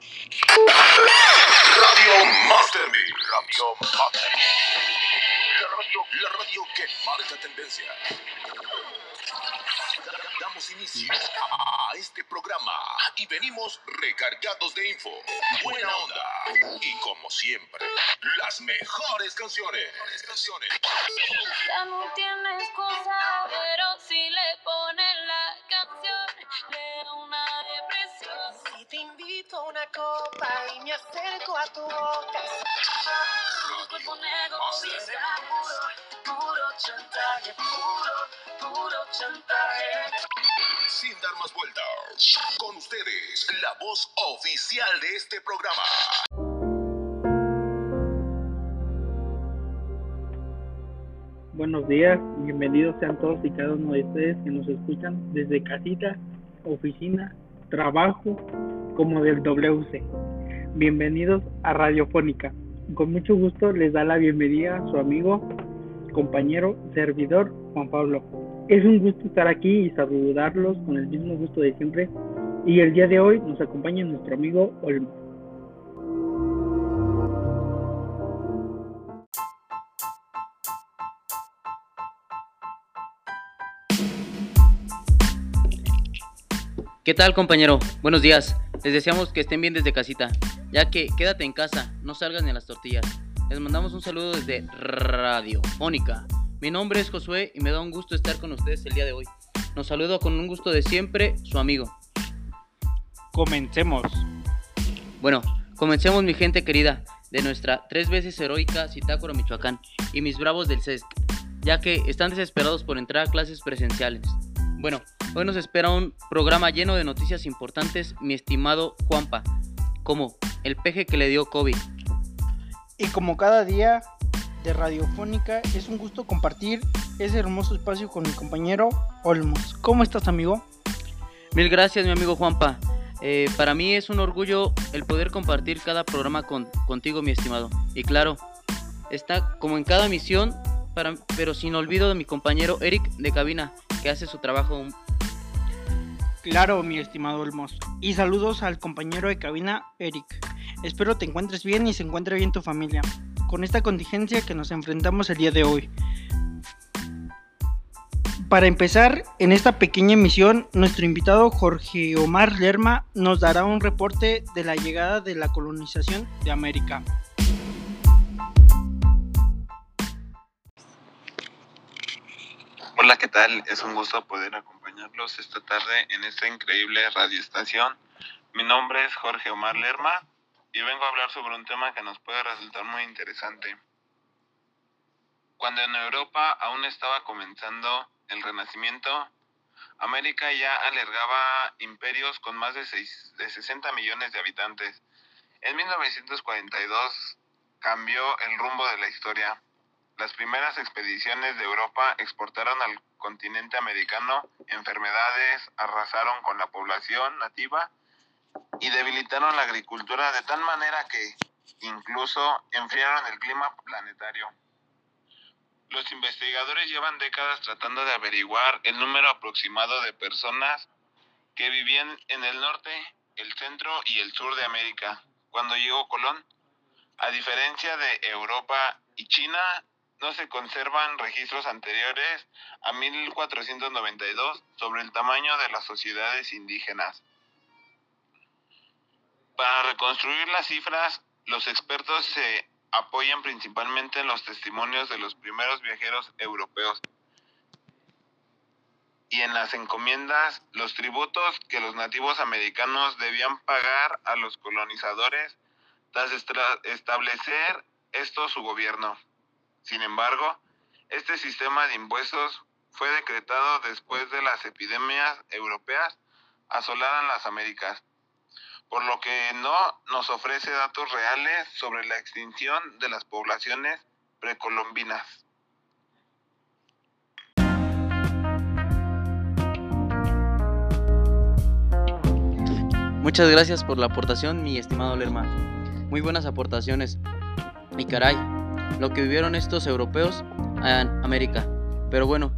Radio Mastermi. Radio Mastermi. La radio, que marca tendencia. Damos inicio a este programa y venimos recargados de info, buena onda y como siempre, las mejores canciones. canciones. Ya no copa y me acerco a tu boca. Tu cuerpo negro está puro, puro chantaje, puro, puro chantaje. Sin dar más vueltas, con ustedes, la voz oficial de este programa. Buenos días, bienvenidos sean todos y cada uno de ustedes que nos escuchan desde casita, oficina, trabajo, como del WC. Bienvenidos a Radiofónica. Con mucho gusto les da la bienvenida a su amigo, compañero, servidor, Juan Pablo. Es un gusto estar aquí y saludarlos con el mismo gusto de siempre. Y el día de hoy nos acompaña nuestro amigo Olmo. ¿Qué tal compañero? Buenos días. Les deseamos que estén bien desde casita, ya que quédate en casa, no salgas ni a las tortillas. Les mandamos un saludo desde Radiofónica. Mi nombre es Josué y me da un gusto estar con ustedes el día de hoy. Nos saludo con un gusto de siempre, su amigo. Comencemos. Bueno, comencemos mi gente querida, de nuestra tres veces heroica Citácora Michoacán y mis bravos del CESC, ya que están desesperados por entrar a clases presenciales. Bueno, hoy nos espera un programa lleno de noticias importantes, mi estimado Juanpa, como el peje que le dio COVID. Y como cada día de Radiofónica, es un gusto compartir ese hermoso espacio con mi compañero Olmos. ¿Cómo estás, amigo? Mil gracias, mi amigo Juanpa. Eh, para mí es un orgullo el poder compartir cada programa con, contigo, mi estimado. Y claro, está como en cada misión, para, pero sin olvido de mi compañero Eric de cabina, que hace su trabajo Claro, mi estimado Olmos. Y saludos al compañero de cabina, Eric. Espero te encuentres bien y se encuentre bien tu familia. Con esta contingencia que nos enfrentamos el día de hoy. Para empezar, en esta pequeña emisión, nuestro invitado Jorge Omar Lerma nos dará un reporte de la llegada de la colonización de América. Hola, ¿qué tal? Es un gusto poder acompañarlos esta tarde en esta increíble radioestación. Mi nombre es Jorge Omar Lerma y vengo a hablar sobre un tema que nos puede resultar muy interesante. Cuando en Europa aún estaba comenzando el Renacimiento, América ya alargaba imperios con más de, de 60 millones de habitantes. En 1942 cambió el rumbo de la historia. Las primeras expediciones de Europa exportaron al continente americano enfermedades, arrasaron con la población nativa y debilitaron la agricultura de tal manera que incluso enfriaron el clima planetario. Los investigadores llevan décadas tratando de averiguar el número aproximado de personas que vivían en el norte, el centro y el sur de América cuando llegó Colón. A diferencia de Europa y China, no se conservan registros anteriores a 1492 sobre el tamaño de las sociedades indígenas. Para reconstruir las cifras, los expertos se apoyan principalmente en los testimonios de los primeros viajeros europeos y en las encomiendas, los tributos que los nativos americanos debían pagar a los colonizadores tras establecer esto su gobierno. Sin embargo, este sistema de impuestos fue decretado después de las epidemias europeas asolaran las Américas, por lo que no nos ofrece datos reales sobre la extinción de las poblaciones precolombinas. Muchas gracias por la aportación, mi estimado Lerma. Muy buenas aportaciones. Y caray, lo que vivieron estos europeos en América. Pero bueno,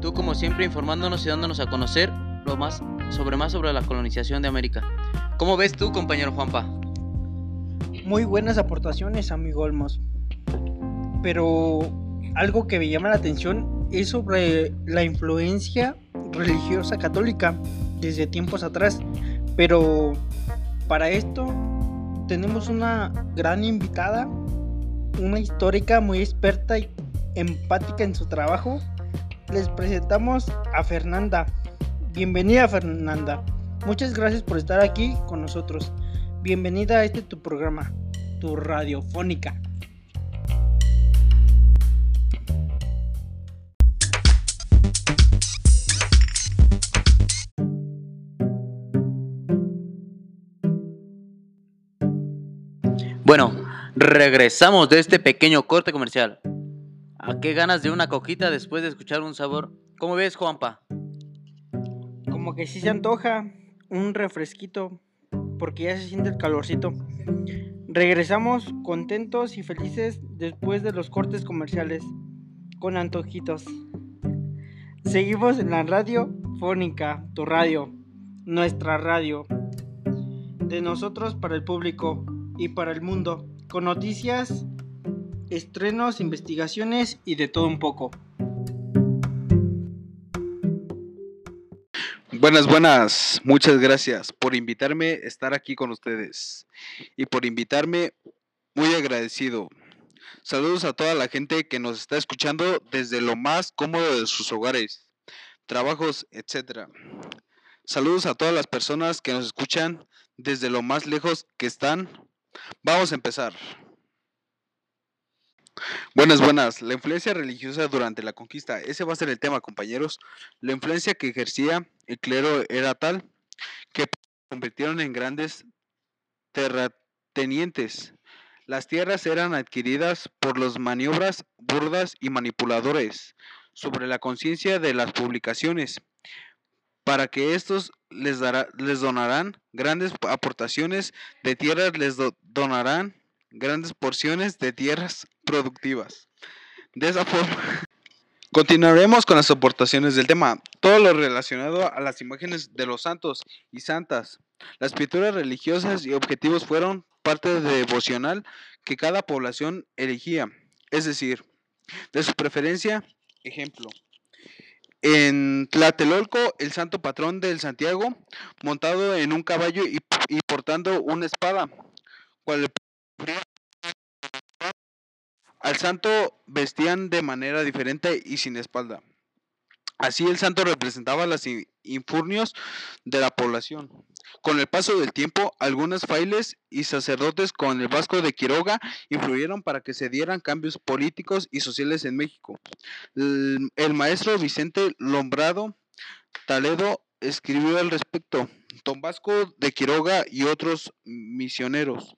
tú como siempre informándonos y dándonos a conocer lo más sobre más sobre la colonización de América. ¿Cómo ves tú, compañero Juanpa? Muy buenas aportaciones, amigo Olmos. Pero algo que me llama la atención es sobre la influencia religiosa católica desde tiempos atrás. Pero para esto tenemos una gran invitada, una histórica muy experta y empática en su trabajo. Les presentamos a Fernanda. Bienvenida Fernanda. Muchas gracias por estar aquí con nosotros. Bienvenida a este tu programa, tu radiofónica. Bueno, regresamos de este pequeño corte comercial. ¿A qué ganas de una coquita después de escuchar un sabor? ¿Cómo ves, Juanpa? Como que sí se antoja un refresquito porque ya se siente el calorcito. Regresamos contentos y felices después de los cortes comerciales con antojitos. Seguimos en la radio fónica, tu radio, nuestra radio, de nosotros para el público y para el mundo, con noticias, estrenos, investigaciones y de todo un poco. Buenas, buenas. Muchas gracias por invitarme a estar aquí con ustedes. Y por invitarme, muy agradecido. Saludos a toda la gente que nos está escuchando desde lo más cómodo de sus hogares, trabajos, etc. Saludos a todas las personas que nos escuchan desde lo más lejos que están. Vamos a empezar. Buenas, buenas. La influencia religiosa durante la conquista. Ese va a ser el tema, compañeros. La influencia que ejercía el clero era tal que convirtieron en grandes terratenientes. Las tierras eran adquiridas por los maniobras burdas y manipuladores sobre la conciencia de las publicaciones, para que estos les, dará, les donarán grandes aportaciones de tierras, les do- donarán grandes porciones de tierras productivas. De esa forma, continuaremos con las aportaciones del tema, todo lo relacionado a las imágenes de los santos y santas. Las pinturas religiosas y objetivos fueron parte devocional que cada población elegía, es decir, de su preferencia, ejemplo. En Tlatelolco, el santo patrón del Santiago, montado en un caballo y, y portando una espada, cual al santo vestían de manera diferente y sin espalda. Así el santo representaba los in- infurnios de la población. Con el paso del tiempo, algunos frailes y sacerdotes con el Vasco de Quiroga influyeron para que se dieran cambios políticos y sociales en México. El, maestro Vicente Lombrado Taledo escribió al respecto. Don Vasco de Quiroga y otros misioneros,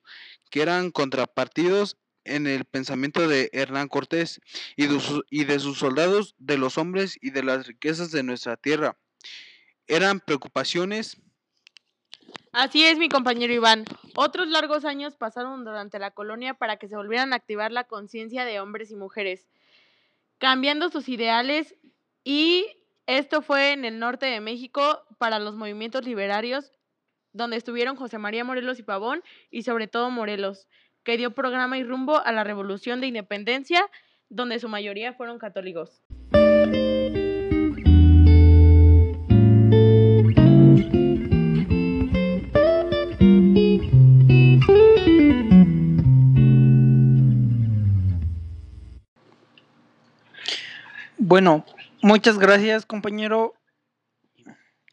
que eran contrapartidos en el pensamiento de Hernán Cortés y de sus soldados, de los hombres y de las riquezas de nuestra tierra. Eran preocupaciones Así es, mi compañero Iván. Otros largos años pasaron durante la colonia para que se volvieran a activar la conciencia de hombres y mujeres, cambiando sus ideales y esto fue en el norte de México para los movimientos liberarios, donde estuvieron José María Morelos y Pavón y sobre todo Morelos, que dio programa y rumbo a la revolución de independencia, donde su mayoría fueron católicos. Bueno, muchas gracias compañero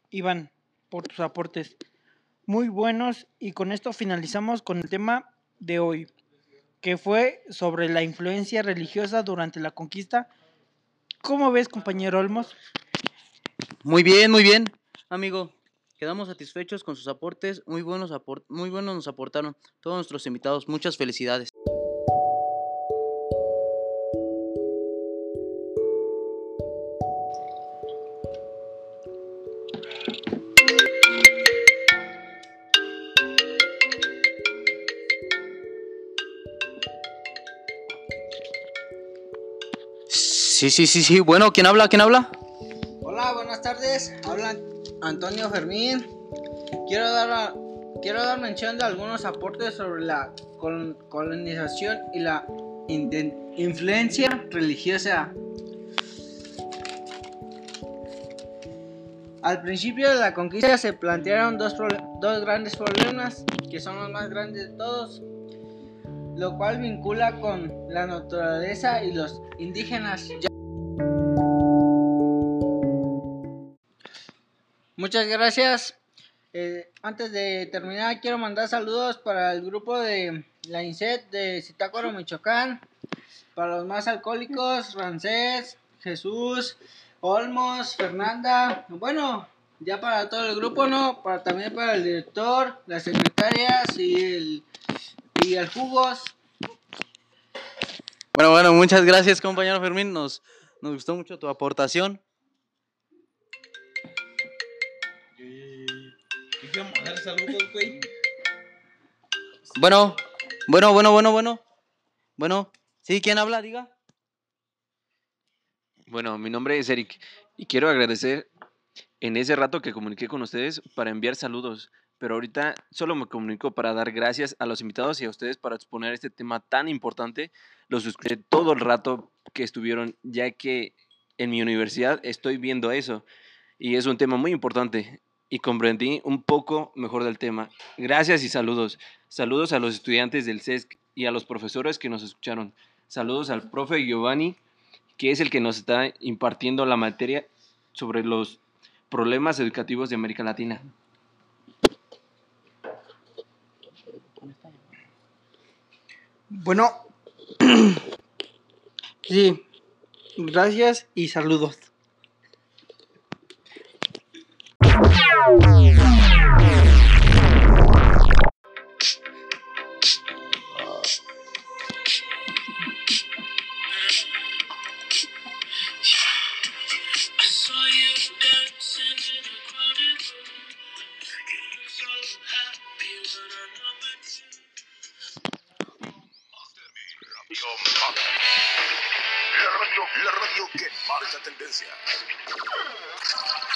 Iván por tus aportes muy buenos y con esto finalizamos con el tema de hoy, que fue sobre la influencia religiosa durante la conquista. ¿Cómo ves compañero Olmos? Muy bien, muy bien, amigo. Quedamos satisfechos con sus aportes. Muy buenos, apor- muy buenos nos aportaron todos nuestros invitados. Muchas felicidades. Sí, sí, sí, sí. Bueno, ¿quién habla? ¿Quién habla? Hola, buenas tardes. Habla Antonio Fermín. Quiero dar mención de algunos aportes sobre la col- colonización y la in- influencia religiosa. Al principio de la conquista se plantearon dos, dos grandes problemas, que son los más grandes de todos, lo cual vincula con la naturaleza y los indígenas. Muchas gracias. Eh, antes de terminar, quiero mandar saludos para el grupo de la INSET de Zitácuaro, Michoacán, para los más alcohólicos, Rancés, Jesús, Olmos, Fernanda, bueno, ya para todo el grupo, ¿no? Para, también para el director, las secretarias y el, y el Jugos. Bueno, bueno, muchas gracias, compañero Fermín. Nos, nos gustó mucho tu aportación. Bueno, bueno, bueno, bueno, bueno. Bueno, ¿sí? ¿Quién habla? Diga. Bueno, mi nombre es Eric y quiero agradecer en ese rato que comuniqué con ustedes para enviar saludos, pero ahorita solo me comunico para dar gracias a los invitados y a ustedes para exponer este tema tan importante. Los escuché todo el rato que estuvieron, ya que en mi universidad estoy viendo eso y es un tema muy importante y comprendí un poco mejor del tema. Gracias y saludos. Saludos a los estudiantes del CESC y a los profesores que nos escucharon. Saludos al profe Giovanni, que es el que nos está impartiendo la materia sobre los problemas educativos de América Latina. Bueno, sí, gracias y saludos. Tchau.